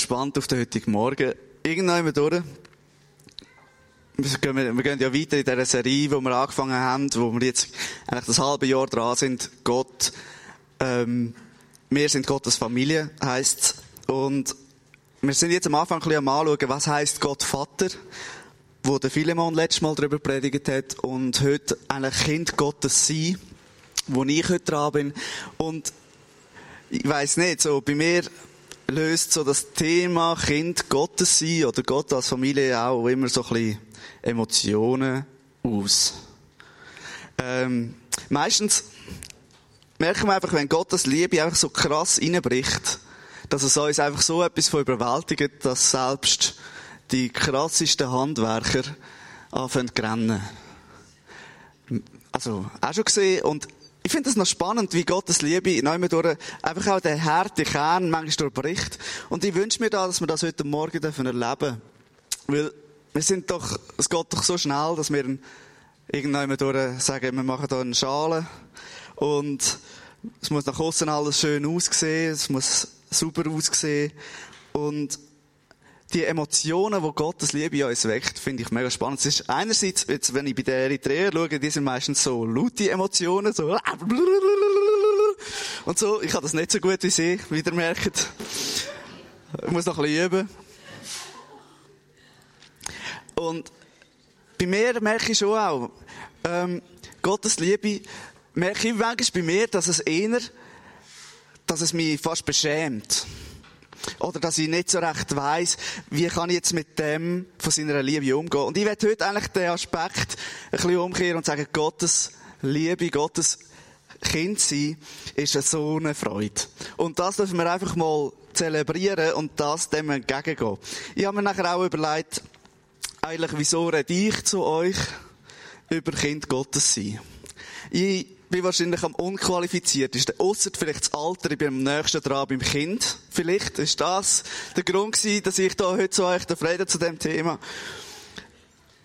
gespannt auf den heutigen Morgen. Irgendwann durch. Wir gehen, wir gehen ja weiter in dieser Serie, wo wir angefangen haben, wo wir jetzt eigentlich das halbe Jahr dran sind. Gott, ähm, wir sind Gottes Familie, heisst Und wir sind jetzt am Anfang ein bisschen am anschauen, was heisst Gott Vater, wo der Philemon letztes Mal darüber predigt hat und heute eigentlich Kind Gottes sein, wo ich heute dran bin. Und ich weiß nicht, so bei mir löst so das Thema Kind Gottes sein oder Gott als Familie auch immer so ein bisschen Emotionen aus. Ähm, meistens merken wir einfach, wenn Gottes Liebe einfach so krass reinbricht, dass es uns einfach so etwas von überwältigt, dass selbst die krassesten Handwerker anfangen zu rennen. Also, auch schon gesehen. Und ich finde es noch spannend, wie Gottes Liebe einem durch einfach auch den harten Kern manchmal durchbricht. Und ich wünsche mir da, dass wir das heute Morgen erleben dürfen. Weil wir sind doch, es geht doch so schnell, dass wir irgendwann durch sagen, wir machen da eine Schale und es muss nach außen alles schön aussehen, es muss super aussehen und die Emotionen, die Gottes Liebe in uns weckt, finde ich mega spannend. Es ist einerseits, jetzt, wenn ich bei den Eritreer schaue, die sind meistens so laute Emotionen, so und so. Ich habe das nicht so gut wie Sie, wie ihr merkt. Ich muss noch ein bisschen üben. Und bei mir merke ich schon auch, ähm, Gottes Liebe, merke ich manchmal bei mir, dass es eher, dass es mich fast beschämt. Oder dass ich nicht so recht weiss, wie kann ich jetzt mit dem von seiner Liebe umgehen. Und ich werde heute eigentlich den Aspekt ein bisschen umkehren und sagen, Gottes Liebe, Gottes Kind sein, ist eine so eine Freude. Und das dürfen wir einfach mal zelebrieren und das dem entgegengehen. Ich habe mir nachher auch überlegt, eigentlich, wieso rede ich zu euch über Kind Gottes sein? Ich bin wahrscheinlich am unqualifiziertesten. Ausser vielleicht das Alter, ich bin am nächsten dran beim Kind. Vielleicht ist das der Grund gewesen, dass ich da heute zu euch rede zu dem Thema.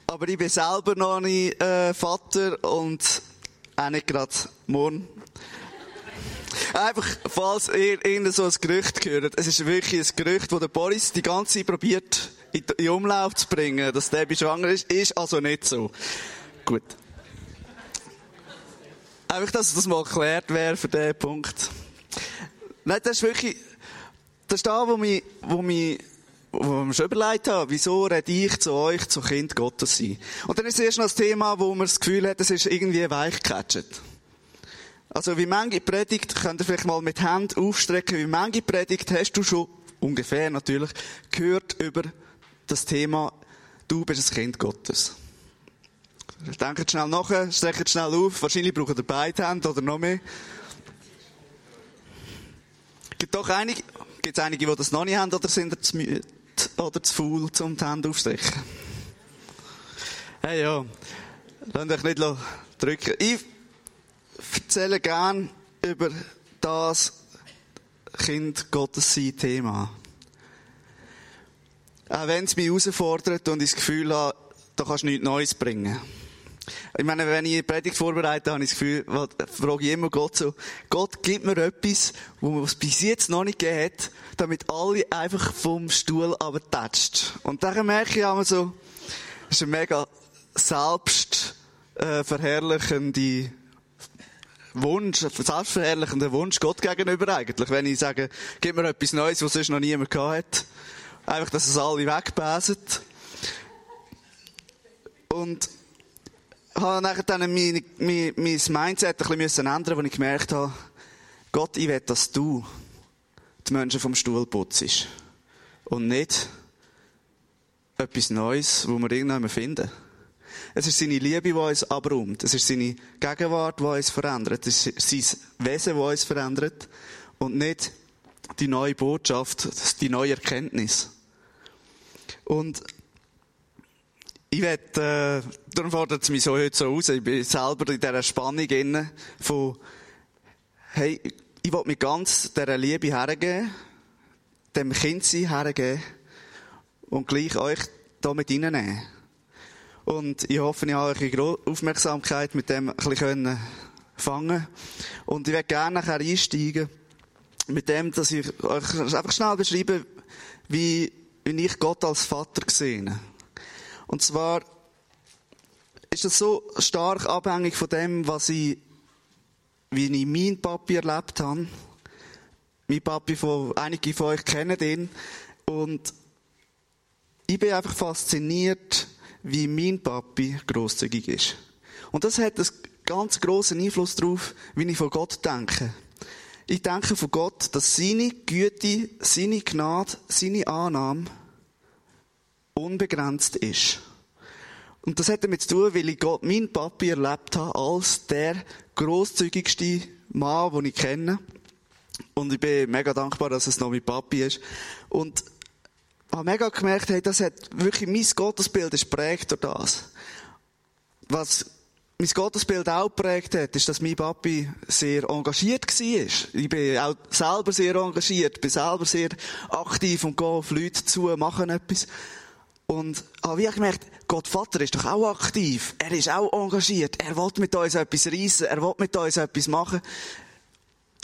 Aber ich bin selber noch nicht äh, Vater und auch nicht gerade morgen. Einfach, falls ihr irgend so ein Gerücht gehört. Es ist wirklich ein Gerücht, das der Boris die ganze Zeit probiert, in Umlauf zu bringen, dass der schwanger ist, ist also nicht so. Gut. Einfach, dass das mal erklärt wäre für diesen Punkt. Nein, das ist wirklich, das ist da, wo mich, wo mich, wo ich schon überlegt habe, wieso rede ich zu euch, zu Kind Gottes sein. Und dann ist es erst noch das Thema, wo man das Gefühl hat, es ist irgendwie weichgecatcht. Also, wie manche Predigt, könnt ihr vielleicht mal mit Hand aufstrecken, wie manche Predigt hast du schon, ungefähr natürlich, gehört über das Thema, du bist ein Kind Gottes. Denkt schnell nach, streckt schnell auf. Wahrscheinlich braucht ihr beide Hände oder noch mehr. Gibt doch einige, gibt es einige, die das noch nicht haben oder sind zu müde oder zu faul, um die Hände aufzustrecken? Hey, ja. Lasst euch nicht drücken. Ich erzähle gern über das Kind Gottes sein Thema. Auch wenn es mich herausfordert und ich das Gefühl habe, da kannst du nichts Neues bringen. Ich meine, wenn ich eine Predigt vorbereite, habe ich das Gefühl, frage ich immer Gott so, Gott, gib mir etwas, wo es bis jetzt noch nicht gegeben hat, damit alle einfach vom Stuhl abtatscht. Und dann merke ich einmal so, das ist ein mega selbst, äh, Wunsch, selbstverherrlichender Wunsch Gott gegenüber eigentlich. Wenn ich sage, gib mir etwas Neues, was sonst noch niemand gehabt hat. Einfach, dass es alle wegbäsen. Und habe nachher dann mein, mein, mein Mindset ein bisschen ändern, wo ich gemerkt habe, Gott, ich will, dass du die Menschen vom Stuhl putzt. Und nicht etwas Neues, wo wir irgendwann finden. Es ist seine Liebe, die uns abräumt. Es ist seine Gegenwart, die uns verändert. Es ist sein Wesen, das uns verändert. Und nicht die neue Botschaft, die neue Erkenntnis. Und ich werde, äh, darum fordert es mich so heute so aus. Ich bin selber in dieser Spannung inne von, hey, ich will mich ganz dieser Liebe hergeben, dem Kindsein hergeben und gleich euch da mit reinnehmen. Und ich hoffe, ich habe eure Aufmerksamkeit mit dem ein bisschen fangen Und ich werde gerne nachher einsteigen mit dem, dass ich euch einfach schnell beschreibe, wie, wie ich Gott als Vater gesehen. Und zwar ist es so stark abhängig von dem, was ich, wie ich meinen Papi erlebt habe. Mein Papi, von, einige von euch kennen ihn. Und ich bin einfach fasziniert, wie mein Papi großzügig ist. Und das hat einen ganz großen Einfluss darauf, wie ich von Gott denke. Ich denke von Gott, dass seine Güte, seine Gnade, seine Annahme unbegrenzt ist. Und das hat damit zu tun, weil ich Gott, meinen Papi erlebt habe, als der großzügigste Mann, den ich kenne. Und ich bin mega dankbar, dass es noch mein Papi ist. Und habe mega gemerkt, hey, das hat wirklich, mein Gottesbild ist prägt durch das. Was mein Gottesbild auch geprägt hat, ist, dass mein Papi sehr engagiert war. Ich bin auch selber sehr engagiert, bin selber sehr aktiv und gehe auf Leute zu, machen etwas. Und habe ich gemerkt, Gott Vater ist doch auch aktiv. Er ist auch engagiert. Er will mit uns etwas reissen. Er will mit uns etwas machen.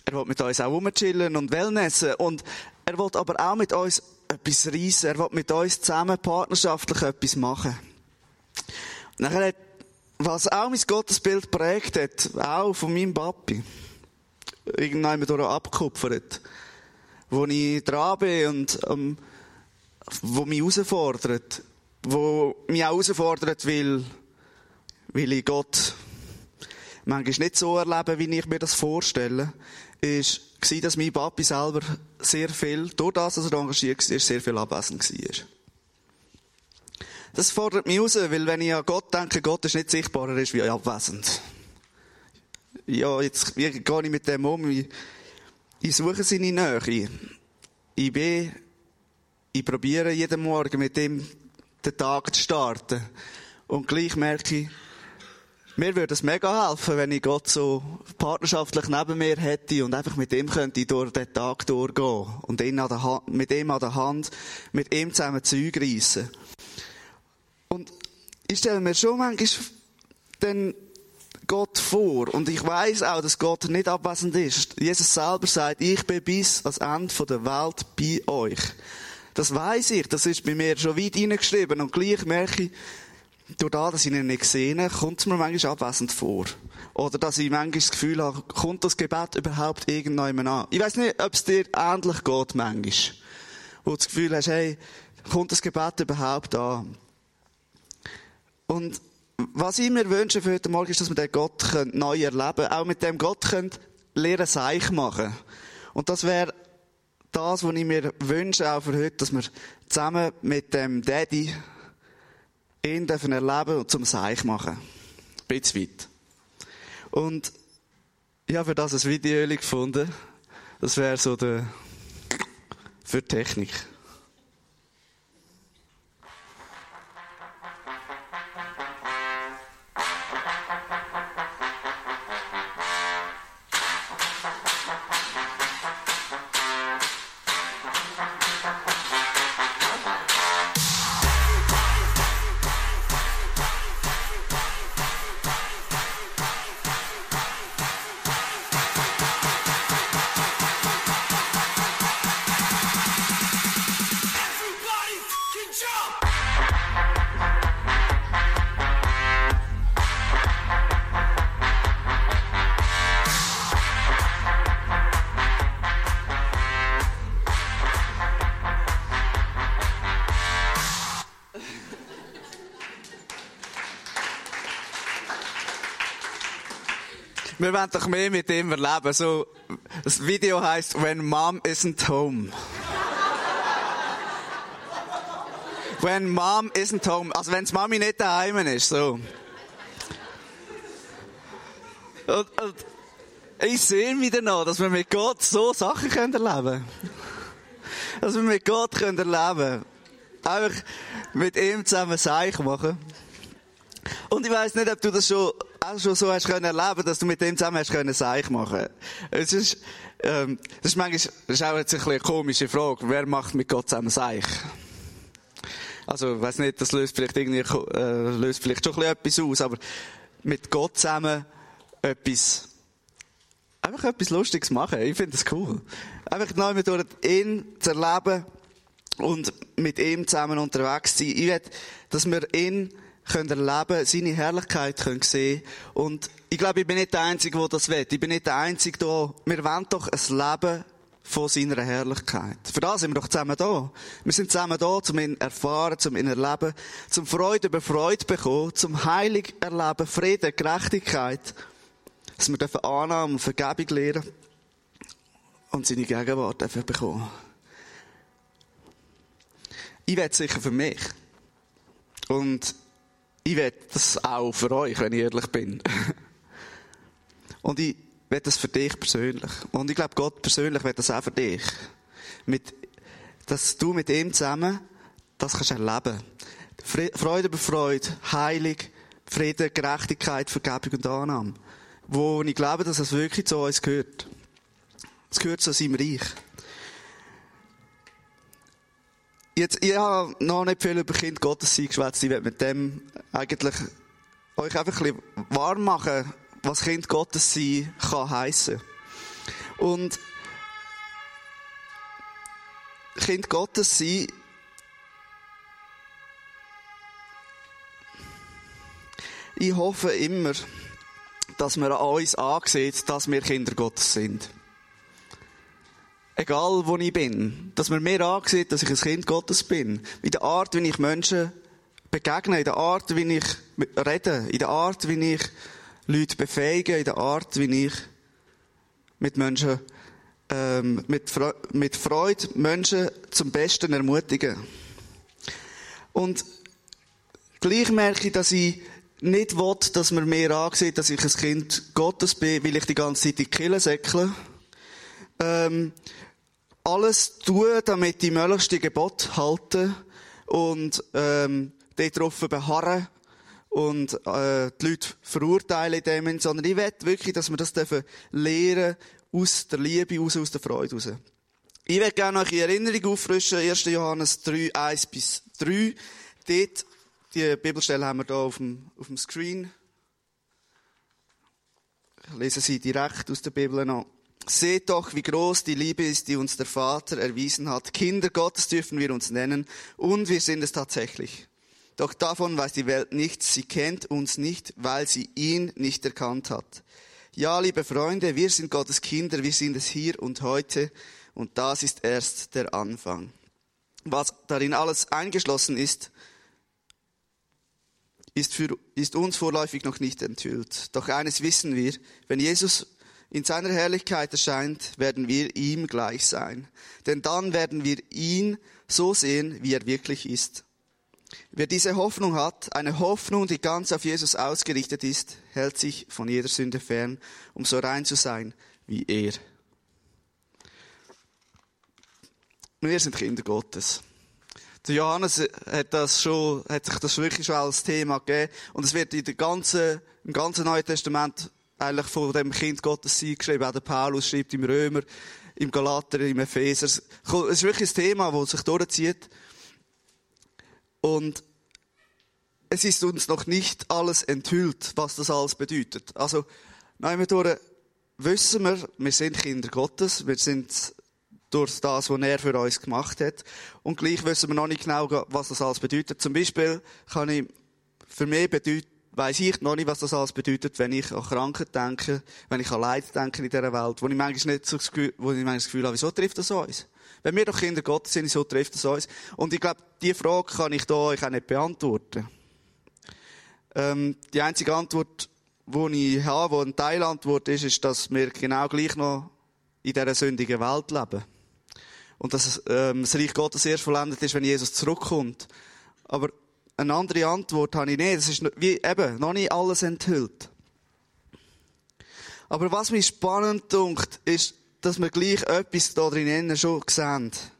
Er will mit uns auch rumchillen und wellnessen. Und er will aber auch mit uns etwas reissen. Er will mit uns zusammen partnerschaftlich etwas machen. Und nachher hat was auch mein Gottesbild prägt hat, auch von meinem Papi, irgendwann durch abgekupfert, wo ich dran bin und ähm, wo mich herausfordert, wo mich auch herausfordert, weil, weil ich Gott manchmal nicht so erlebe, wie ich mir das vorstelle, ist, dass mein Papi selber sehr viel, durch das, dass er engagiert war, sehr viel abwesend war. Das fordert mich raus, weil wenn ich an Gott denke, Gott ist nicht sichtbar, er ist wie abwesend. Ja, jetzt wie gehe ich mit dem um? Ich, ich suche seine Nähe. Ich bin, ich probiere jeden Morgen mit ihm den Tag zu starten. Und gleich merke ich, mir würde es mega helfen, wenn ich Gott so partnerschaftlich neben mir hätte und einfach mit ihm könnte ich durch den Tag durchgehen und ihn an der Hand, mit ihm an der Hand, mit ihm zusammen Zeug reissen. Und ich stelle mir schon manchmal den Gott vor. Und ich weiß auch, dass Gott nicht abwesend ist. Jesus selber sagt, ich bin bis ans Ende der Welt bei euch. Das weiß ich. Das ist bei mir schon weit hineingeschrieben. Und gleich merke ich, durch das, dass ich ihn nicht sehe, kommt es mir manchmal abwesend vor. Oder dass ich manchmal das Gefühl habe, kommt das Gebet überhaupt irgendjemand an? Ich weiß nicht, ob es dir ähnlich geht manchmal. Wo du das Gefühl hast, hey, kommt das Gebet überhaupt an? Und was ich mir wünsche für heute Morgen ist, dass wir den Gott neu erleben können. Auch mit dem Gott können lernen Seich machen. Und das wäre das, was ich mir wünsche, auch für heute, dass wir zusammen mit dem Daddy ihn dürfen erleben und zum Seich machen. Ein bisschen weit. Und ich habe für das ein Video gefunden. Das wäre so der, für Technik. Wir wollen doch mehr mit ihm erleben. So, das Video heißt When Mom Isn't Home. When Mom Isn't Home. Also wenn Mami nicht daheim ist, so. Und, und ich sehe wieder noch, dass wir mit Gott so Sachen können erleben. Dass wir mit Gott können erleben. Einfach mit ihm zusammen Seich machen. Und ich weiss nicht, ob du das schon auch schon so hast können erleben, dass du mit dem zusammen hast können Seich machen. Es ist, ähm, das ist manchmal, das ist auch jetzt ein eine komische Frage. Wer macht mit Gott zusammen Seich? Also, ich weiss nicht, das löst vielleicht irgendwie, äh, löst vielleicht schon etwas aus, aber mit Gott zusammen etwas, einfach etwas Lustiges machen. Ich finde das cool. Einfach neu mit ihn zu erleben, und mit ihm zusammen unterwegs sein. Ich will, dass wir ihn können erleben, seine Herrlichkeit können sehen. Und ich glaube, ich bin nicht der Einzige, der das will. Ich bin nicht der Einzige da. Wir wollen doch ein Leben von seiner Herrlichkeit. Für das sind wir doch zusammen da. Wir sind zusammen da, um ihn erfahren, um ihn erleben, zum Freude über Freude bekommen, zum Heilig erleben, Frieden, Gerechtigkeit, dass wir dürfen Annahme und Vergebung lernen und seine Gegenwart dürfen bekommen. Ich werde sicher für mich. Und ich werde das auch für euch, wenn ich ehrlich bin. Und ich werde das für dich persönlich. Und ich glaube, Gott persönlich wird das auch für dich. Mit, dass du mit ihm zusammen das kannst erleben. Freude über Freude, Heilig, Frieden, Gerechtigkeit, Vergebung und Annahme. Wo ich glaube, dass es wirklich zu uns gehört. Es gehört zu seinem Reich. Jetzt, ich habe noch nicht viel über Kind Gottes sein geschwätzt. Ich werde mit dem eigentlich euch einfach ein bisschen warm machen, was Kind Gottes sein kann heissen. Und Kind Gottes sein ich hoffe immer, dass man an uns ansieht, dass wir Kinder Gottes sind egal wo ich bin, dass man mir ansieht, dass ich ein Kind Gottes bin. In der Art, wie ich Menschen begegne, in der Art, wie ich rede, in der Art, wie ich Leute befähige, in der Art, wie ich mit Menschen, ähm, mit, Fre mit Freude Menschen zum Besten ermutige. Und gleich merke ich, dass ich nicht will, dass man mir ansieht, dass ich ein Kind Gottes bin, weil ich die ganze Zeit in die Kille säckle. Ähm, alles tun, damit die möglichst die Gebote halten und ähm, darauf beharren und äh, die Leute verurteilen in dem, sondern ich will wirklich, dass wir das dürfen lernen aus der Liebe, aus, aus der Freude raus. Ich will gerne noch in Erinnerung auffrischen, 1. Johannes 3, 1 bis 3. Dort, die Bibelstelle haben wir hier auf dem, auf dem Screen. Ich lese sie direkt aus der Bibel noch. Seht doch, wie groß die Liebe ist, die uns der Vater erwiesen hat. Kinder Gottes dürfen wir uns nennen und wir sind es tatsächlich. Doch davon weiß die Welt nichts. Sie kennt uns nicht, weil sie ihn nicht erkannt hat. Ja, liebe Freunde, wir sind Gottes Kinder, wir sind es hier und heute und das ist erst der Anfang. Was darin alles eingeschlossen ist, ist, für, ist uns vorläufig noch nicht enthüllt. Doch eines wissen wir, wenn Jesus in seiner Herrlichkeit erscheint, werden wir ihm gleich sein. Denn dann werden wir ihn so sehen, wie er wirklich ist. Wer diese Hoffnung hat, eine Hoffnung, die ganz auf Jesus ausgerichtet ist, hält sich von jeder Sünde fern, um so rein zu sein wie er. Wir sind Kinder Gottes. Der Johannes hat das schon, hat sich das wirklich schon als Thema gegeben. Und es wird in der ganzen, im ganzen Neuen Testament eigentlich von dem Kind Gottes sein geschrieben. Auch der Paulus schreibt im Römer, im Galater, im Epheser. Es ist wirklich ein Thema, das sich durchzieht. Und es ist uns noch nicht alles enthüllt, was das alles bedeutet. Also, nein, durch wissen wir, wir sind Kinder Gottes, wir sind durch das, was er für uns gemacht hat. Und gleich wissen wir noch nicht genau, was das alles bedeutet. Zum Beispiel kann ich für mich bedeuten, weiss ich noch nicht, was das alles bedeutet, wenn ich an Krankheit denke, wenn ich an Leid denke in dieser Welt, wo ich manchmal nicht so wo ich manchmal das Gefühl habe, wieso trifft das uns? Wenn wir doch Kinder Gottes sind, wieso trifft das uns? Und ich glaube, diese Frage kann ich da euch auch nicht beantworten. Ähm, die einzige Antwort, die ich habe, die eine Teilantwort ist, ist, dass wir genau gleich noch in dieser sündigen Welt leben. Und dass ähm, das Reich Gottes erst vollendet ist, wenn Jesus zurückkommt. Aber eine andere Antwort habe ich nicht. Es ist wie eben noch nicht alles enthüllt. Aber was mich spannend dunkt, ist, dass wir gleich etwas da drinnen schon sehen.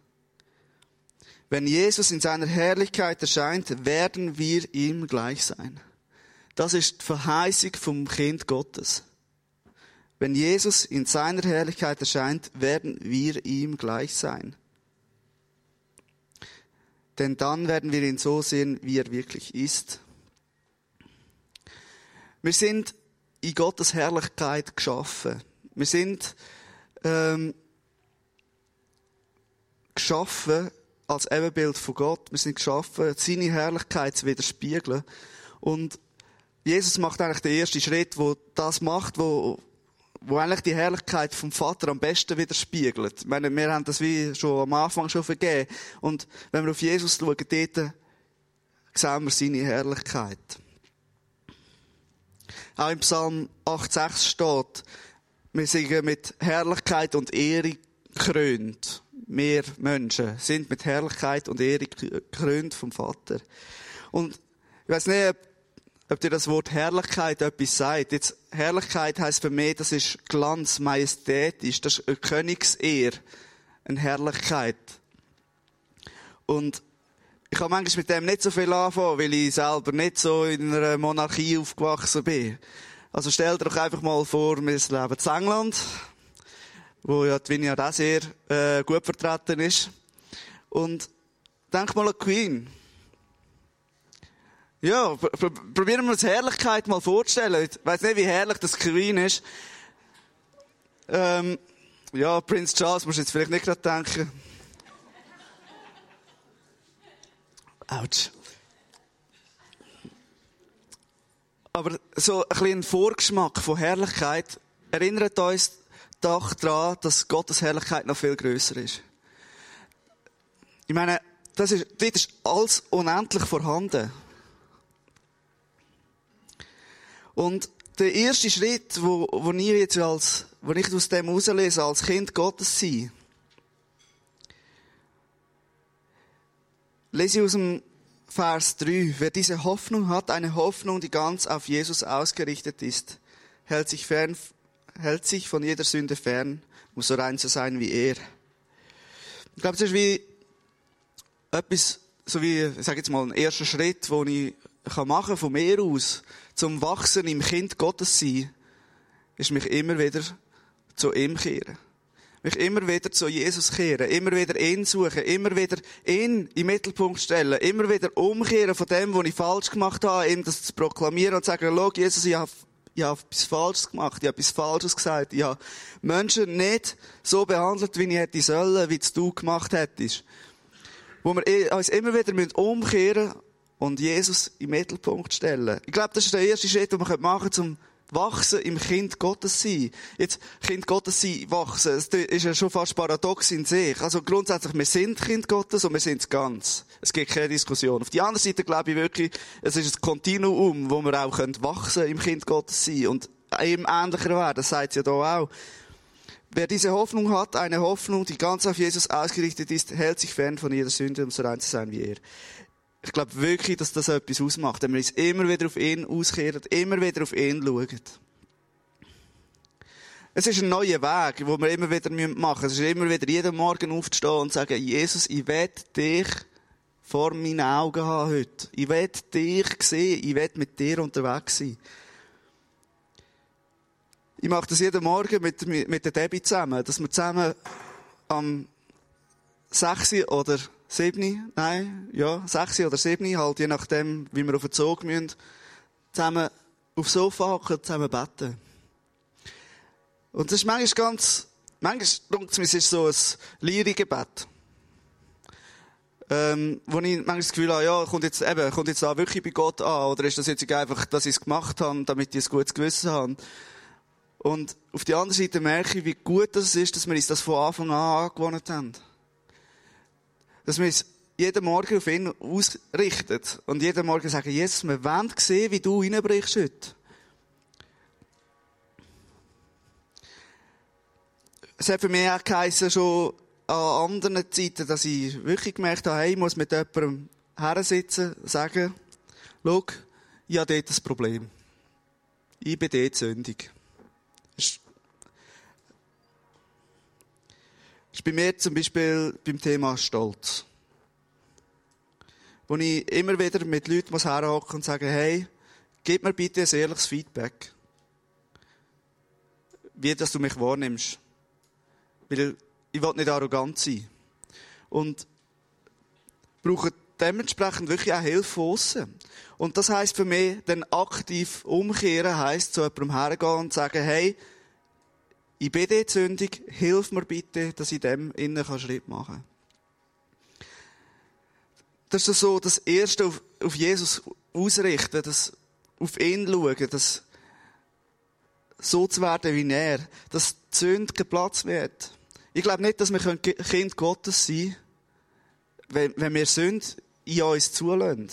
Wenn Jesus in seiner Herrlichkeit erscheint, werden wir ihm gleich sein. Das ist die Verheißung vom Kind Gottes. Wenn Jesus in seiner Herrlichkeit erscheint, werden wir ihm gleich sein denn dann werden wir ihn so sehen, wie er wirklich ist. Wir sind in Gottes Herrlichkeit geschaffen. Wir sind ähm, geschaffen als Ebenbild von Gott. Wir sind geschaffen, seine Herrlichkeit zu widerspiegeln. Und Jesus macht eigentlich den ersten Schritt, wo das macht, wo, wo eigentlich die Herrlichkeit vom Vater am besten widerspiegelt. Ich meine, wir haben das wie schon am Anfang schon vergeben. Und wenn wir auf Jesus schauen, dort sehen wir seine Herrlichkeit. Auch im Psalm 8,6 steht, wir singen mit Herrlichkeit und Ehre krönt. Wir Menschen sind mit Herrlichkeit und Ehre krönt vom Vater. Und ich weiß nicht, ob, ob dir das Wort Herrlichkeit etwas sagt. Jetzt, Herrlichkeit heißt für mich, das ist Glanz, majestätisch, das ist eine Königsehr, eine Herrlichkeit. Und ich habe manchmal mit dem nicht so viel anfangen, weil ich selber nicht so in einer Monarchie aufgewachsen bin. Also stell dir doch einfach mal vor, wir leben in England, wo ja die Vineyard auch sehr äh, gut vertreten ist. Und denk mal an Queen. Ja, probieren wir uns Herrlichkeit mal vorzustellen. Ich weiss nicht, wie herrlich das Queen ist. Ähm, ja, Prinz Charles musst du jetzt vielleicht nicht gerade denken. Autsch. Aber so ein bisschen Vorgeschmack von Herrlichkeit erinnert uns doch daran, dass Gottes Herrlichkeit noch viel größer ist. Ich meine, das ist, dort ist alles unendlich vorhanden. Und der erste Schritt, wo, wo ich jetzt als, wo ich aus dem herauslese, als Kind Gottes sein, lese ich aus dem Vers 3. Wer diese Hoffnung hat, eine Hoffnung, die ganz auf Jesus ausgerichtet ist, hält sich fern, hält sich von jeder Sünde fern, muss so rein zu sein wie er. Ich glaube, es ist wie etwas, so wie, ich sage jetzt mal, ein erster Schritt, den ich kann machen von mir aus, zum Wachsen im Kind Gottes sein, ist mich immer wieder zu ihm kehren mich immer wieder zu Jesus kehren, immer wieder ihn suchen, immer wieder ihn im Mittelpunkt stellen, immer wieder umkehren von dem, was ich falsch gemacht habe, ihm das zu proklamieren und zu sagen, schau, Jesus, ich habe, ich habe etwas Falsches gemacht, ich habe etwas Falsches gesagt, ich habe Menschen nicht so behandelt, wie ich hätte sollen, wie es du gemacht hättest. Wo wir uns immer wieder umkehren und Jesus im Mittelpunkt stellen. Ich glaube, das ist der erste Schritt, den wir machen können, um Wachsen im Kind Gottes sein. Jetzt, Kind Gottes sein, wachsen, das ist ja schon fast paradox in sich. Also grundsätzlich, wir sind Kind Gottes und wir sind ganz. Es gibt keine Diskussion. Auf die andere Seite glaube ich wirklich, es ist ein Kontinuum, wo wir auch wachsen im Kind Gottes sein und ihm ähnlicher werden. Das sagt ja da auch. Wer diese Hoffnung hat, eine Hoffnung, die ganz auf Jesus ausgerichtet ist, hält sich fern von jeder Sünde, um so rein zu sein wie er ich glaube wirklich, dass das etwas ausmacht, wenn wir uns immer wieder auf ihn auskehren, immer wieder auf ihn schauen. Es ist ein neuer Weg, den wir immer wieder machen müssen. Es ist immer wieder jeden Morgen aufzustehen und sagen, Jesus, ich will dich vor meinen Augen haben heute. Ich will dich sehen. Ich will mit dir unterwegs sein. Ich mache das jeden Morgen mit, mit der Debbie zusammen, dass wir zusammen am 6 oder sieben, nein, ja, sechs oder sieben, halt je nachdem, wie wir auf den Zug müssen, zusammen aufs Sofa hocken, zusammen beten. Und das ist manchmal ganz, manchmal denkt es ist so ein Lyrikgebet. Ähm, wo ich manchmal das Gefühl habe, ja, kommt jetzt eben, kommt jetzt da wirklich bei Gott an, oder ist das jetzt einfach, dass ich es gemacht habe, damit ich ein gutes Gewissen habe? Und auf der anderen Seite merke ich, wie gut das ist, dass wir uns das von Anfang an angewohnt haben dass wir uns jeden Morgen auf ihn ausrichten und jeden Morgen sagen, Jesus, wir wollen sehen, wie du reinbrichst heute. Es hat für mich auch geheißen, schon an anderen Zeiten, dass ich wirklich gemerkt habe, hey, ich muss mit jemandem hersitzen, sagen, schau, ich habe dort ein Problem. Ich bin dort sündig. Bei mir zum Beispiel beim Thema Stolz. Wo ich immer wieder mit Leuten muss herhocken und sagen, hey, gib mir bitte ein ehrliches Feedback. Wie, dass du mich wahrnimmst. Weil ich will nicht arrogant sein. Und brauche dementsprechend wirklich auch Hilfe von aussen. Und das heisst für mich, dann aktiv umkehren heisst, zu jemandem hergehen und sagen, hey, dort sündig, hilf mir bitte, dass ich dem innen Schritt machen kann. das ist so das Erste auf, auf Jesus ausrichten, das auf ihn schauen, das so zu werden wie er, dass die Sünde Platz wird. Ich glaube nicht, dass wir Kind Gottes sein können, wenn, wir Sünde in uns zulassen.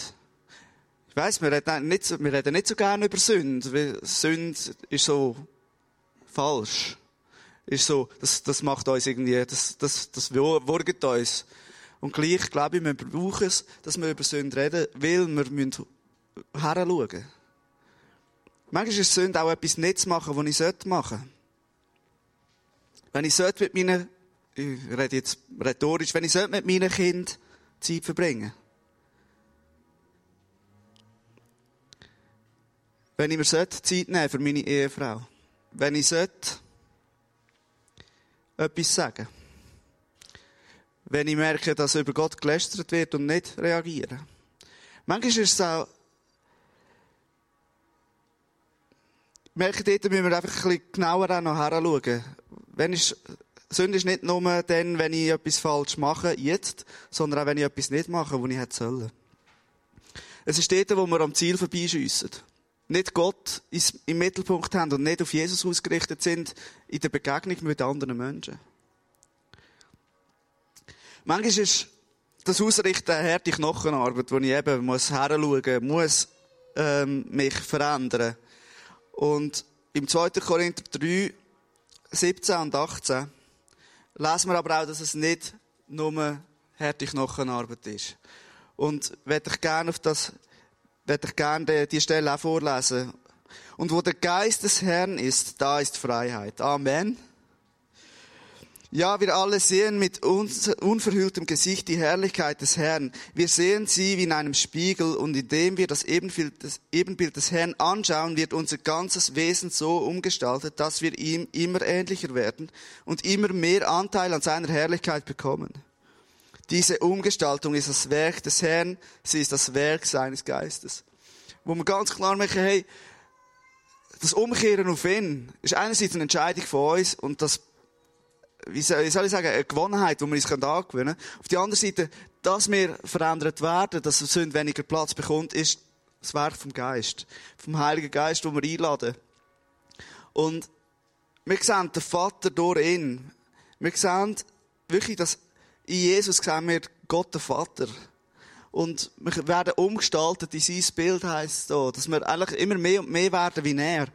Ich weiss, wir reden nicht so, wir reden nicht so gerne über Sünde, weil Sünde ist so falsch. Ist so, das, das macht uns irgendwie, das, das, das wurgt uns. Und gleich, glaube ich, wir brauchen es, dass wir über Sünde reden, weil wir müssen heranschauen. Manchmal ist Sünde auch etwas nicht zu machen, was ich machen sollte. Wenn ich sollte mit meinen, ich rede jetzt rhetorisch, wenn ich sollte mit meinen Kindern Zeit verbringen. Wenn ich mir Zeit nehmen für meine Ehefrau. Wenn ich sollte etwas sagen. Wenn ich merke, dass über Gott gelästert wird und nicht reagieren. Manchmal ist es auch merke, dort müssen wir einfach ein bisschen genauer auch noch heranschauen. Wenn ich, Sünde ist nicht nur dann, wenn ich etwas falsch mache, jetzt, sondern auch wenn ich etwas nicht mache, was ich hätte sollen. Es ist dort, wo wir am Ziel vorbeischiessen. Nicht Gott im Mittelpunkt haben und nicht auf Jesus ausgerichtet sind in der Begegnung mit anderen Menschen. Manchmal ist das Ausrichten eine harte Knochenarbeit, wo ich eben muss heranschauen muss, ähm, mich verändern und im 2. Korinther 3, 17 und 18 lesen wir aber auch, dass es nicht nur harte Knochenarbeit ist. Und werde ich gerne auf das, werde ich gerne die Stelle auch vorlesen. Und wo der Geist des Herrn ist, da ist Freiheit. Amen. Ja, wir alle sehen mit unverhülltem Gesicht die Herrlichkeit des Herrn. Wir sehen sie wie in einem Spiegel und indem wir das Ebenbild des, Ebenbild des Herrn anschauen, wird unser ganzes Wesen so umgestaltet, dass wir ihm immer ähnlicher werden und immer mehr Anteil an seiner Herrlichkeit bekommen. Diese Umgestaltung ist das Werk des Herrn, sie ist das Werk seines Geistes. Wo man ganz klar machen, hey, das Umkehren auf ihn ist einerseits eine Entscheidung von uns und das wie soll, ich sagen, eine Gewohnheit, die wir uns angewöhnen können. Auf der anderen Seite, dass wir verändert werden, dass Sünde weniger Platz bekommt, ist das Werk vom Geist. Vom Heiligen Geist, den wir einladen. Und wir sehen den Vater durch ihn. Wir sehen wirklich, dass in Jesus sehen wir Gott den Vater. Und wir werden umgestaltet in sein Bild, heisst es da. Dass wir eigentlich immer mehr und mehr werden wie er.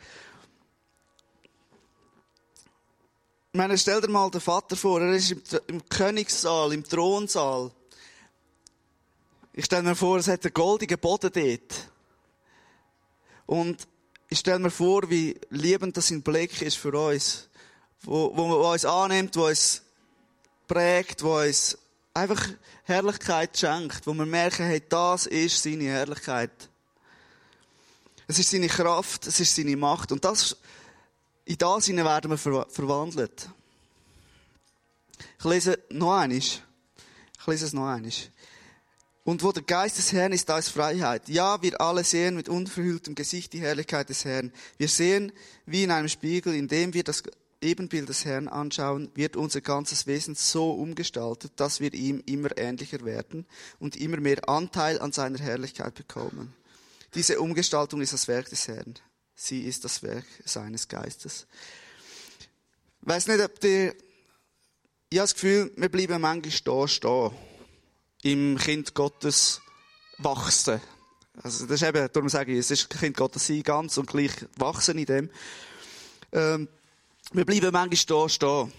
Ich meine, stell dir mal den Vater vor, er ist im, im Königssaal, im Thronsaal. Ich stelle mir vor, es hat einen goldenen Boden dort. Und ich stelle mir vor, wie liebend das sein Blick ist für uns. Wo, wo, wo uns annimmt, wo uns prägt, wo uns einfach Herrlichkeit schenkt. Wo wir merken, hey, das ist seine Herrlichkeit. Es ist seine Kraft, es ist seine Macht. Und das in das werden wir ver verwandelt. Ich lese noch einmal. Ich lese es noch einmal. Und wo der Geist des Herrn ist, da ist Freiheit. Ja, wir alle sehen mit unverhülltem Gesicht die Herrlichkeit des Herrn. Wir sehen wie in einem Spiegel, indem wir das Ebenbild des Herrn anschauen, wird unser ganzes Wesen so umgestaltet, dass wir ihm immer ähnlicher werden und immer mehr Anteil an seiner Herrlichkeit bekommen. Diese Umgestaltung ist das Werk des Herrn. Sie ist das Werk seines Geistes. Ich weiss nicht, ob die, ich habe das Gefühl, wir bleiben manchmal da stehen. Im Kind Gottes wachsen. Also, das ist eben, darum sage ich, es ist Kind Gottes sein, ganz und gleich wachsen in dem. Ähm, wir bleiben manchmal da stehen.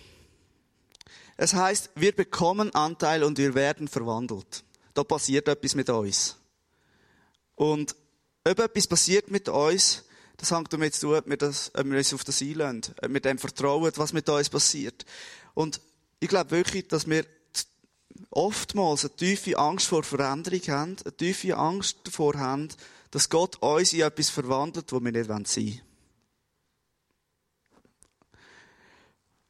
Es heißt, wir bekommen Anteil und wir werden verwandelt. Da passiert etwas mit uns. Und ob etwas passiert mit uns, das hängt damit zu tun, ob wir, das, ob wir uns auf das einlösen, ob wir dem vertrauen, was mit uns passiert. Und ich glaube wirklich, dass wir oftmals eine tiefe Angst vor Veränderung haben, eine tiefe Angst davor haben, dass Gott uns in etwas verwandelt, wo wir nicht sein wollen.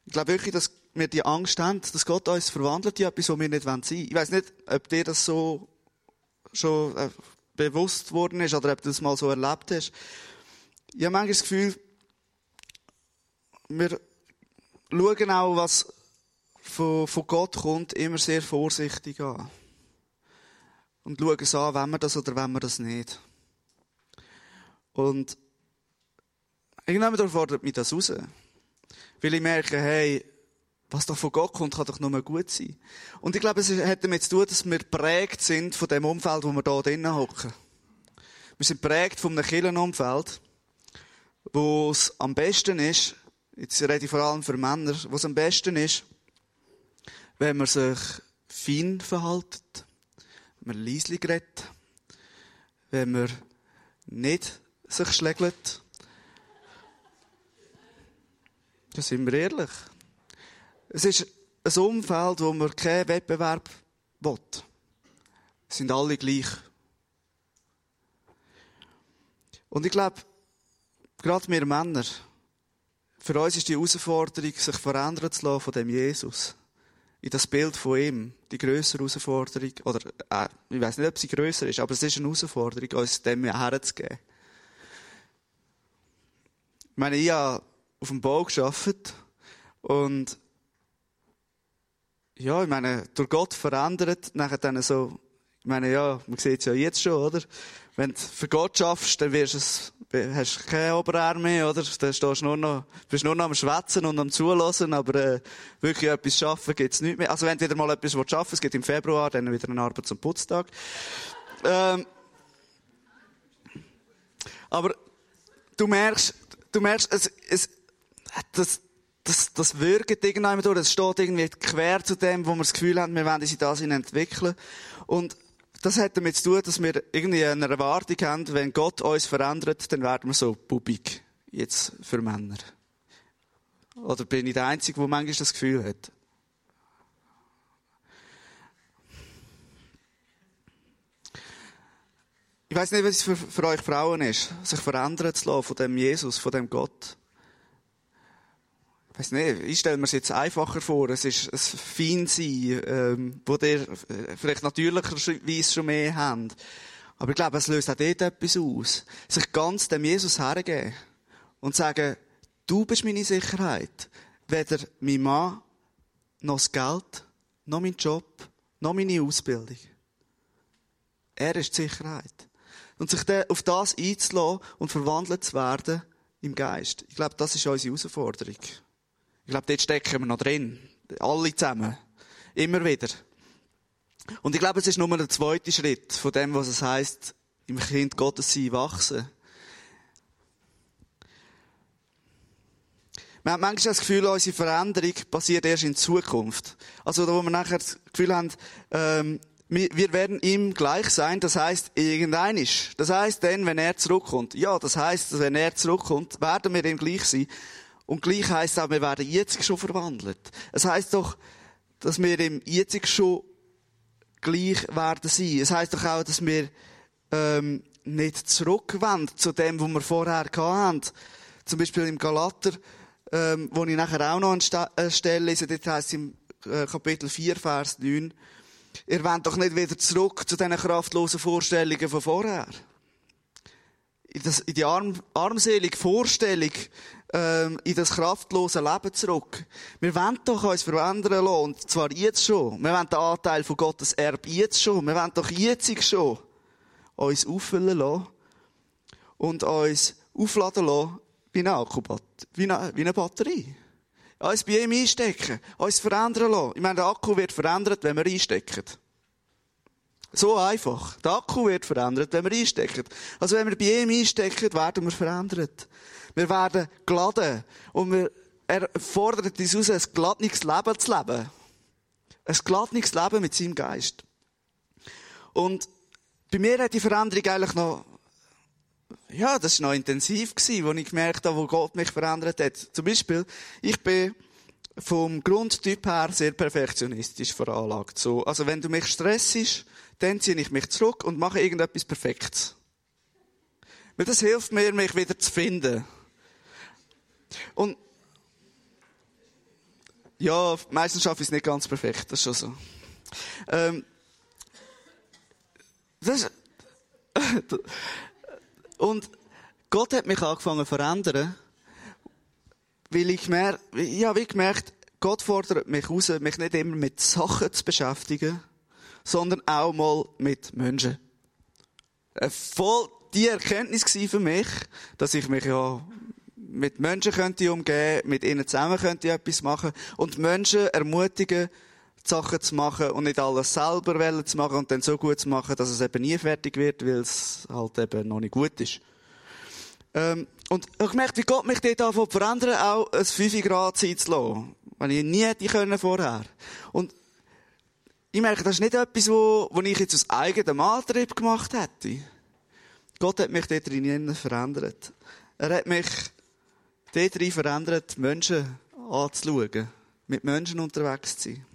Ich glaube wirklich, dass wir die Angst haben, dass Gott uns verwandelt in etwas, wo wir nicht sein wollen. Ich weiß nicht, ob dir das so schon äh, bewusst worden ist oder ob du das mal so erlebt hast. Ich habe manchmal das Gefühl, wir schauen auch, was von, von Gott kommt, immer sehr vorsichtig an. und schauen es an, wenn wir das oder wenn wir das nicht. Und irgendwann fordert mich das raus. Weil ich merke, hey, was doch von Gott kommt, kann doch nur gut sein. Und ich glaube, es hat damit zu tun, dass wir prägt sind von dem Umfeld, wo wir da drinnen hocken. Wir sind prägt von einem Kirchenumfeld, wo es am besten ist, jetzt rede ich vor allem für Männer, wo es am besten ist, wenn man sich fein verhaltet, wenn man leislich redet, wenn man nicht sich schlägelt. Da sind wir ehrlich. Es ist ein Umfeld, wo man keinen Wettbewerb will. Es sind alle gleich. Und ich glaube, gerade wir Männer, für uns ist die Herausforderung, sich verändern zu lassen von dem Jesus. In das Bild von ihm. Die grössere Herausforderung, oder, äh, ich weiß nicht, ob sie grösser ist, aber es ist eine Herausforderung, uns dem herzugeben. Ich meine, ich habe auf dem Bau gearbeitet und ja, ich meine, durch Gott verändert, nachher dann so, ich meine, ja, man sieht es ja jetzt schon, oder? Wenn du für Gott schaffst, dann wirst es, hast du keine Oberarme mehr, oder? Dann stehst du nur noch, bist nur noch am Schwätzen und am Zulassen, aber, äh, wirklich etwas schaffen gibt's nicht mehr. Also wenn du wieder mal etwas schaffen es geht im Februar, dann wieder eine Arbeit zum Putztag. Ähm, aber du merkst, du merkst, es, es, das, das, das wirkt irgendwann durch. Es steht irgendwie quer zu dem, wo wir das Gefühl haben, wir wollen uns in das entwickeln. Und das hat damit zu tun, dass wir irgendwie eine Erwartung haben, wenn Gott uns verändert, dann werden wir so bubig. Jetzt für Männer. Oder bin ich der Einzige, der manchmal das Gefühl hat? Ich weiß nicht, was es für, für euch Frauen ist, sich verändern zu lassen von dem Jesus, von dem Gott. Weiß nicht, ich stelle mir es jetzt einfacher vor. Es ist ein Feinsein, ähm, wo ihr vielleicht natürlicherweise schon mehr habt. Aber ich glaube, es löst auch dort etwas aus. Sich ganz dem Jesus hergeben und sagen, du bist meine Sicherheit. Weder mein Mann, noch das Geld, noch mein Job, noch meine Ausbildung. Er ist die Sicherheit. Und sich auf das einzulassen und verwandelt zu werden im Geist. Ich glaube, das ist unsere Herausforderung. Ich glaube, dort stecken wir noch drin. Alle zusammen. Immer wieder. Und ich glaube, es ist nur der zweite Schritt von dem, was es heisst, im Kind Gottes sein, wachsen. Wir haben manchmal das Gefühl, unsere Veränderung passiert erst in Zukunft. Also, wo wir nachher das Gefühl haben, ähm, wir werden ihm gleich sein, das heißt irgendeinisch. Das heißt dann, wenn er zurückkommt. Ja, das heißt, wenn er zurückkommt, werden wir ihm gleich sein. Und gleich heisst auch, wir werden jetzt schon verwandelt. Es heisst doch, dass wir im jetzt schon gleich werden sein. Es heisst doch auch, dass wir ähm, nicht zurückwenden zu dem, was wir vorher hatten. Zum Beispiel im Galater, ähm, wo ich nachher auch noch eine Stelle lese, dort heisst es im äh, Kapitel 4, Vers 9, ihr wollt doch nicht wieder zurück zu diesen kraftlosen Vorstellungen von vorher. In, das, in die arm, armselige Vorstellung ähm, in das kraftlose Leben zurück. Wir wollen doch uns verändern lassen, und zwar jetzt schon. Wir wollen den Anteil von Gottes Erbe jetzt schon. Wir wollen doch jetzt schon uns auffüllen lassen und uns aufladen lassen wie eine Akkubat wie eine, wie eine Batterie. Uns bei ihm einstecken, uns verändern lassen. Ich meine, der Akku wird verändert, wenn wir einstecken. So einfach. Der Akku wird verändert, wenn wir einstecken. Also wenn wir bei ihm einstecken, werden wir verändert. Wir werden geladen. Und wir, er fordert uns aus, ein geladenes Leben zu leben. Ein geladenes Leben mit seinem Geist. Und bei mir hat die Veränderung eigentlich noch, ja, das war noch intensiv gewesen, wo ich gemerkt habe, wo Gott mich verändert hat. Zum Beispiel, ich bin vom Grundtyp her sehr perfektionistisch veranlagt. So, also wenn du mich stressst, dann ziehe ich mich zurück und mache irgendetwas Perfektes. Weil das hilft mir, mich wieder zu finden. Und ja, meistens schaffe ich es nicht ganz perfekt, das ist schon so. Ähm, das, und Gott hat mich angefangen zu verändern, weil ich mehr, ich habe gemerkt, Gott fordert mich raus, mich nicht immer mit Sachen zu beschäftigen, sondern auch mal mit Menschen. Voll die Erkenntnis für mich, dass ich mich ja mit Menschen könnte umgehen, mit ihnen zusammen könnte ich etwas machen und Menschen ermutigen, Sachen zu machen und nicht alles selber zu machen und dann so gut zu machen, dass es eben nie fertig wird, weil es halt eben noch nicht gut ist. Ähm, und ich merke, wie Gott mich dort anfängt verändern, auch ein 5 Grad Zeit zu lassen. Wenn ich nie hätte können vorher. Und ich merke, das ist nicht etwas, wo, wo ich jetzt aus eigenem Antrieb gemacht hätte. Gott hat mich dort drin verändert. Er hat mich dort drin verändert, Menschen anzuschauen. Mit Menschen unterwegs zu sein.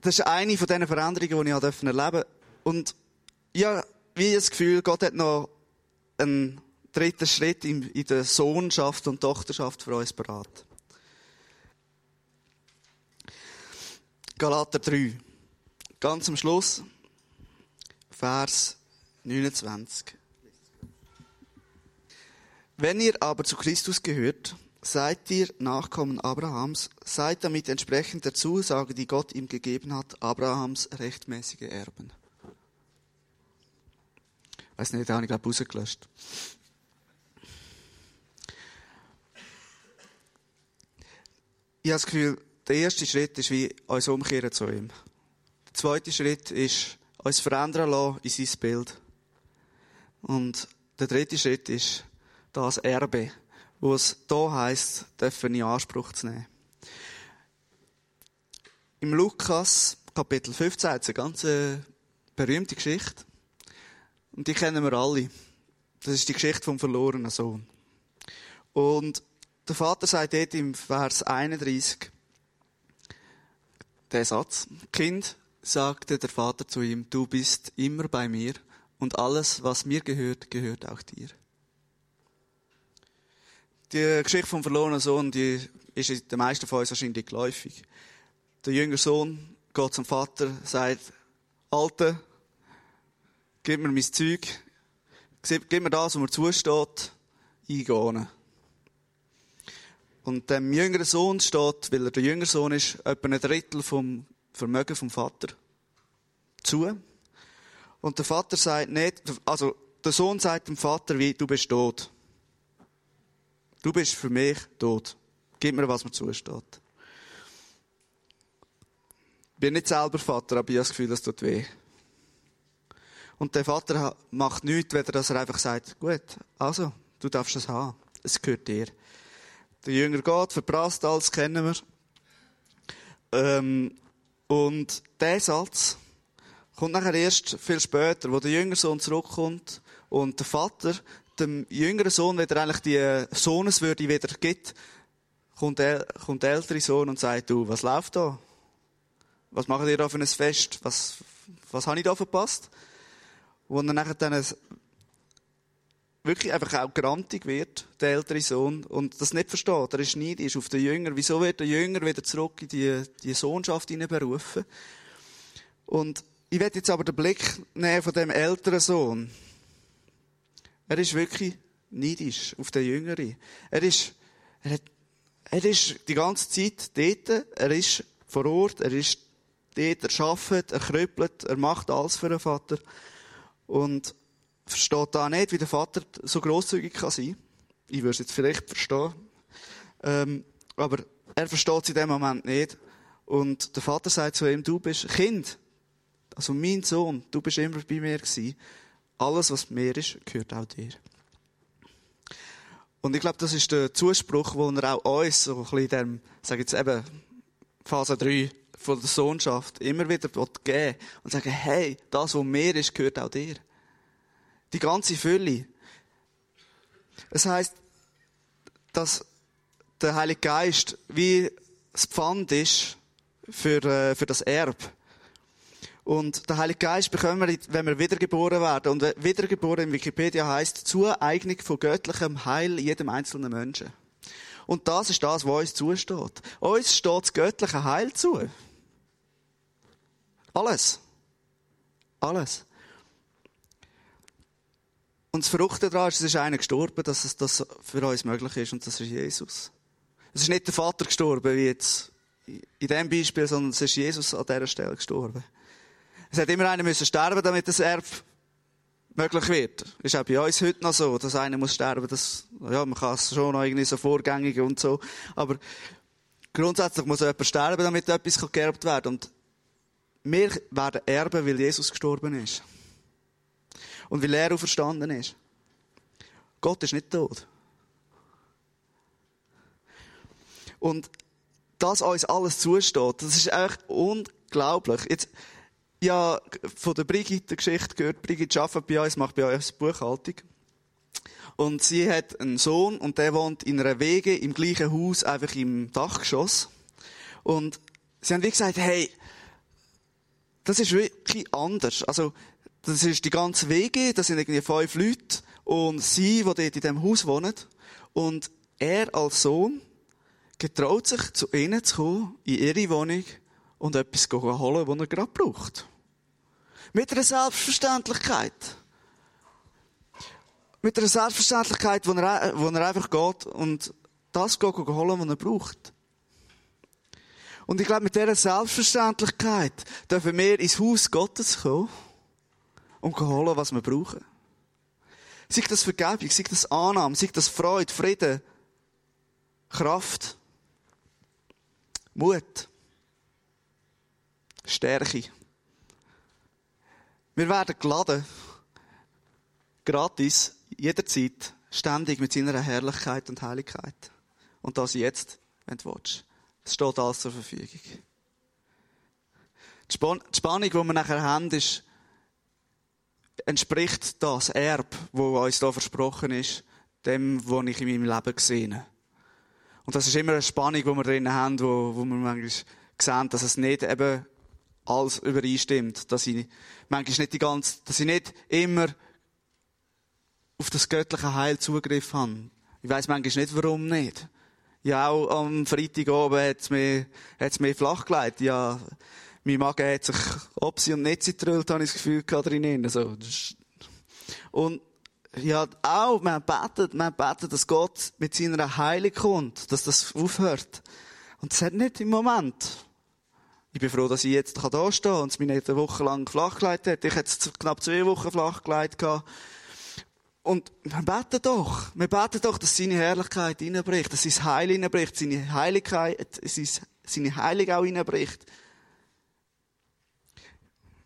Das ist eine von diesen Veränderungen, die ich erleben durfte. Und ja, wie das Gefühl, Gott hat noch einen dritten Schritt in, der Sohnschaft und Tochterschaft für uns bereit. Galater 3. Ganz am Schluss, Vers 29. Wenn ihr aber zu Christus gehört, seid ihr Nachkommen Abrahams, seid damit entsprechend der Zusage, die Gott ihm gegeben hat, Abrahams rechtmäßige Erben. Weiß nicht, da habe ich glaube rausgelöscht. Ich habe das Gefühl, der erste Schritt ist wie uns umkehren zu ihm. Der zweite Schritt ist uns verändern lassen in sein Bild. Und der dritte Schritt ist das Erbe, wo es da heisst, dürfen in Anspruch zu nehmen. Im Lukas Kapitel 15 hat es eine ganz äh, berühmte Geschichte. Und die kennen wir alle. Das ist die Geschichte vom verlorenen Sohn. Und der Vater sagt dort im Vers 31, der Satz, Kind, sagte der Vater zu ihm, du bist immer bei mir und alles, was mir gehört, gehört auch dir. Die Geschichte vom verlorenen Sohn, die ist den meisten von uns wahrscheinlich geläufig. Der jüngere Sohn geht zum Vater, sagt, Alter, gib mir mein Zeug, gib mir das, was mir zusteht, eingehen. Und dem jüngeren Sohn steht, weil er der jüngere Sohn ist, etwa ein Drittel vom Vermögen vom Vater zu. Und der Vater sagt nicht, also der Sohn sagt dem Vater wie, du bist tot. Du bist für mich tot. Gib mir, was mir zusteht. Ich bin nicht selber Vater, aber ich habe das Gefühl, das tut weh. Und der Vater macht nichts, dass er einfach sagt, gut, also, du darfst es haben. Es gehört dir. Der Jünger geht, verprasst alles, kennen wir. Ähm, und der Satz kommt nachher erst viel später, wo der jüngere Sohn zurückkommt und der Vater dem jüngeren Sohn wieder eigentlich die Sohneswürde wieder gibt, kommt der, kommt der ältere Sohn und sagt, du, was läuft da? Was machen ihr da für ein Fest? Was, was habe ich da verpasst? Wo er nachher dann wirklich einfach auch grantig wird, der ältere Sohn, und das nicht versteht. Er ist neidisch auf den Jünger. Wieso wird der Jünger wieder zurück in die, die Sohnschaft berufen? Und ich werde jetzt aber den Blick nehmen von dem älteren Sohn. Er ist wirklich neidisch auf den Jüngeren. Er ist, er, hat, er ist die ganze Zeit dort, er ist vor Ort, er ist dort, er arbeitet, er krüppelt, er macht alles für den Vater. Und versteht da nicht, wie der Vater so großzügig kann sein. Ich würde es jetzt vielleicht verstehen. Ähm, aber er versteht es in dem Moment nicht. Und der Vater sagt zu ihm, du bist Kind. Also mein Sohn, du bist immer bei mir gewesen. Alles, was mir ist, gehört auch dir. Und ich glaube, das ist der Zuspruch, den er auch uns, so ein bisschen in dem, sag jetzt eben, Phase 3 von der Sohnschaft, immer wieder geben und sagen, hey, das, was mir ist, gehört auch dir. Die ganze Fülle. Es heißt, dass der Heilige Geist wie das Pfand ist für, äh, für das Erb. Und der Heilige Geist bekommen wir, wenn wir wiedergeboren werden. Und wiedergeboren in Wikipedia heißt Zueignung von göttlichem Heil jedem einzelnen Menschen. Und das ist das, was uns zusteht. Uns steht das göttliche Heil zu. Alles. Alles. Und das Verrückte daran ist, es ist einer gestorben, dass es das für uns möglich ist, und das ist Jesus. Es ist nicht der Vater gestorben, wie jetzt in diesem Beispiel, sondern es ist Jesus an dieser Stelle gestorben. Es hat immer einer müssen sterben, damit das Erb möglich wird. Ist auch bei uns heute noch so, dass einer muss sterben. Das, ja, man kann es schon noch irgendwie so vorgängig und so. Aber grundsätzlich muss jemand sterben, damit etwas geerbt werden kann. Und wir werden erben, weil Jesus gestorben ist. Und weil er auferstanden ist. Gott ist nicht tot. Und dass uns alles zusteht, das ist echt unglaublich. Jetzt, ja, von der Brigitte Geschichte gehört. Brigitte arbeitet bei uns, macht bei uns Buchhaltung. Und sie hat einen Sohn und der wohnt in einer Wege im gleichen Haus, einfach im Dachgeschoss. Und sie haben wie gesagt, hey, das ist wirklich anders. Also, das ist die ganze Wege, das sind irgendwie fünf Leute und sie, die dort in diesem Haus wohnen. Und er als Sohn getraut sich, zu ihnen zu kommen, in ihre Wohnung und etwas zu holen, was er gerade braucht. Mit einer Selbstverständlichkeit. Mit einer Selbstverständlichkeit, wo er, wo er einfach geht und das holen, was er braucht. Und ich glaube, mit dieser Selbstverständlichkeit dürfen wir ins Haus Gottes kommen und holen, was wir brauchen. Sei das Vergebung, sei das Annahme, sei das Freude, Frieden, Kraft, Mut, Stärke. Wir werden geladen, gratis, jederzeit, ständig mit seiner Herrlichkeit und Heiligkeit. Und das jetzt, wenn du willst. Es steht alles zur Verfügung. Die Spannung, die wir nachher haben, ist, entspricht das Erb, wo uns da versprochen ist, dem, was ich in meinem Leben gesehen Und das ist immer eine Spannung, die wir drin haben, wo, wo wir manchmal sehen, dass es nicht eben alles übereinstimmt. Dass ich manchmal nicht die ganze, dass ich nicht immer auf das göttliche Heil Zugriff habe. Ich weiß manchmal nicht, warum nicht. Ja, auch am Freitag oben hat es mir, hat's mir flach gelegt. Ja, mein Magen hat sich Opsi und Netzi gedrillt, habe ich das Gefühl gehabt drinnen. So. Und, ja, auch, man betet, man betet, dass Gott mit seiner Heilung kommt, dass das aufhört. Und das hat nicht im Moment. Ich bin froh, dass ich jetzt da stehen kann und es mich nicht eine Woche lang flach hat. Ich hätte es knapp zwei Wochen flach. Und wir beten doch. Wir beten doch, dass seine Herrlichkeit hineinbricht, dass sein Heil hineinbricht, seine Heiligkeit, seine Heilung auch hineinbricht.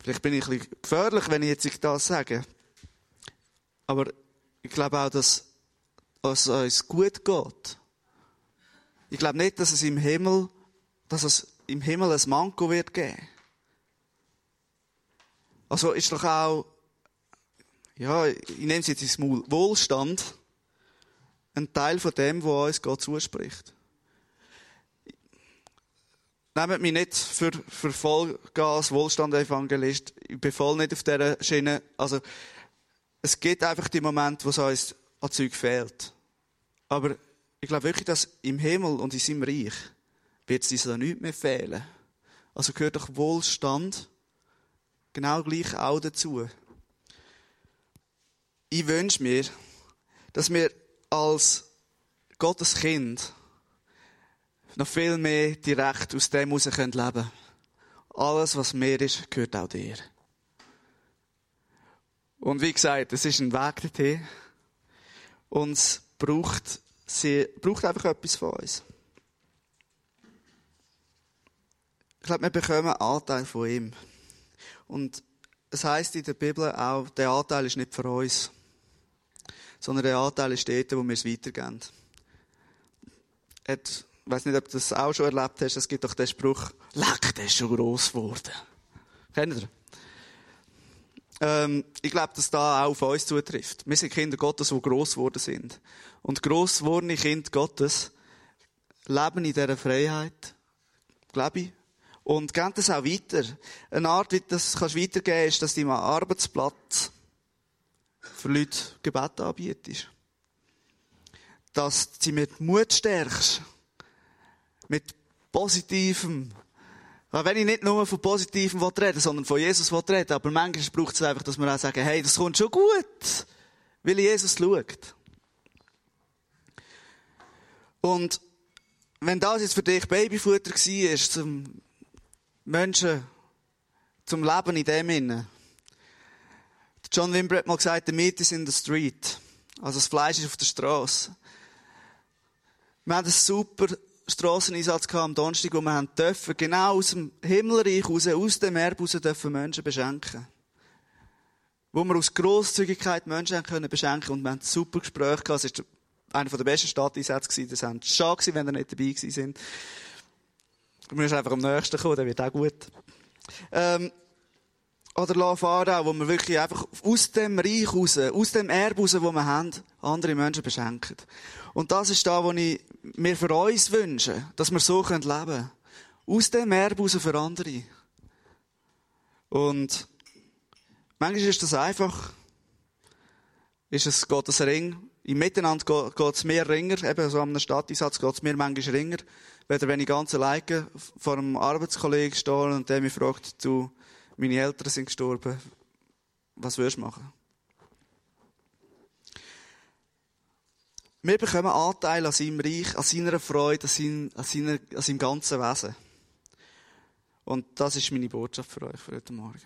Vielleicht bin ich ein bisschen gefährlich, wenn ich jetzt das sage. Aber ich glaube auch, dass es uns gut geht. Ich glaube nicht, dass es im Himmel, dass es im Himmel ein Manko wird geben. Also ist doch auch ja, ich nehme es jetzt ins Maul, Wohlstand, ein Teil von dem, was uns Gott zuspricht. Nehmt mich nicht für, für Vollgas Wohlstand-Evangelist. Ich bin voll nicht auf dieser Schiene. Also, es gibt einfach die Momente, wo es uns an Zeug fehlt. Aber ich glaube wirklich, dass im Himmel und in seinem Reich wird es uns da nichts mehr fehlen. Also gehört doch Wohlstand genau gleich auch dazu ich wünsche mir, dass wir als Gottes Kind noch viel mehr direkt aus dem heraus leben können. Alles, was mehr ist, gehört auch dir. Und wie gesagt, es ist ein Weg dorthin. Und es braucht, sie, braucht einfach etwas von uns. Ich glaube, wir bekommen einen Anteil von ihm. Und es heißt in der Bibel auch, der Anteil ist nicht für uns sondern der Anteil ist dort, wo wir es weitergeben. Et, ich weiß nicht, ob du das auch schon erlebt hast, es gibt doch den Spruch, leck, der ist schon gross geworden. Kennt ihr? Ähm, ich glaube, dass da auch auf uns zutrifft. Wir sind Kinder Gottes, die gross geworden sind. Und gross gewordene Kinder Gottes leben in dieser Freiheit, glaube ich, und geben das auch weiter. Eine Art, wie das kannst weitergeben kannst, ist, dass du am Arbeitsplatz für Leute Gebet anbietest. Dass du sie mit Mut stärkst. Mit Positivem. Weil wenn ich nicht nur von Positivem rede, sondern von Jesus rede, aber manchmal braucht es einfach, dass wir auch sagen, hey, das kommt schon gut. Weil Jesus schaut. Und wenn das jetzt für dich Babyfutter war, zum Menschen, zum Leben in dem Innen. John Wimber hat mal gesagt, the meat is in the street. Also das Fleisch ist auf der Straße. Wir haben einen super Strasseneinsatz am Donnerstag, wo wir haben dürfen, genau aus dem Himmelreich raus, aus dem Erb raus, dürfen Menschen beschenken. Wo wir aus Grosszügigkeit Menschen können beschenken und wir haben super Gespräch gehabt. Es war einer der besten Stadteinsätze. Das waren schade wenn ihr nicht dabei gewesen sind. Du musst einfach am nächsten kommen, der wird auch gut. Ähm, oder Farah, wo wir wirklich einfach aus dem Reich raus, aus dem Erbe raus, wo wir haben, andere Menschen beschenken. Und das ist da, was ich mir für uns wünsche, dass wir so leben können. Aus dem Erbe raus für andere. Und manchmal ist das einfach, ist es, das Ring, im Miteinander geht es mehr ringer, eben so am Stadteinsatz geht es mir manchmal ringer, weder wenn ich ganz alleine vor einem Arbeitskollegen stehe und der mich fragt, du, meine Eltern sind gestorben. Was würdest du machen? Wir bekommen Anteil an seinem Reich, an seiner Freude, an, seinem, an, seiner, an seinem ganzen Wesen. Und das ist meine Botschaft für euch für heute Morgen.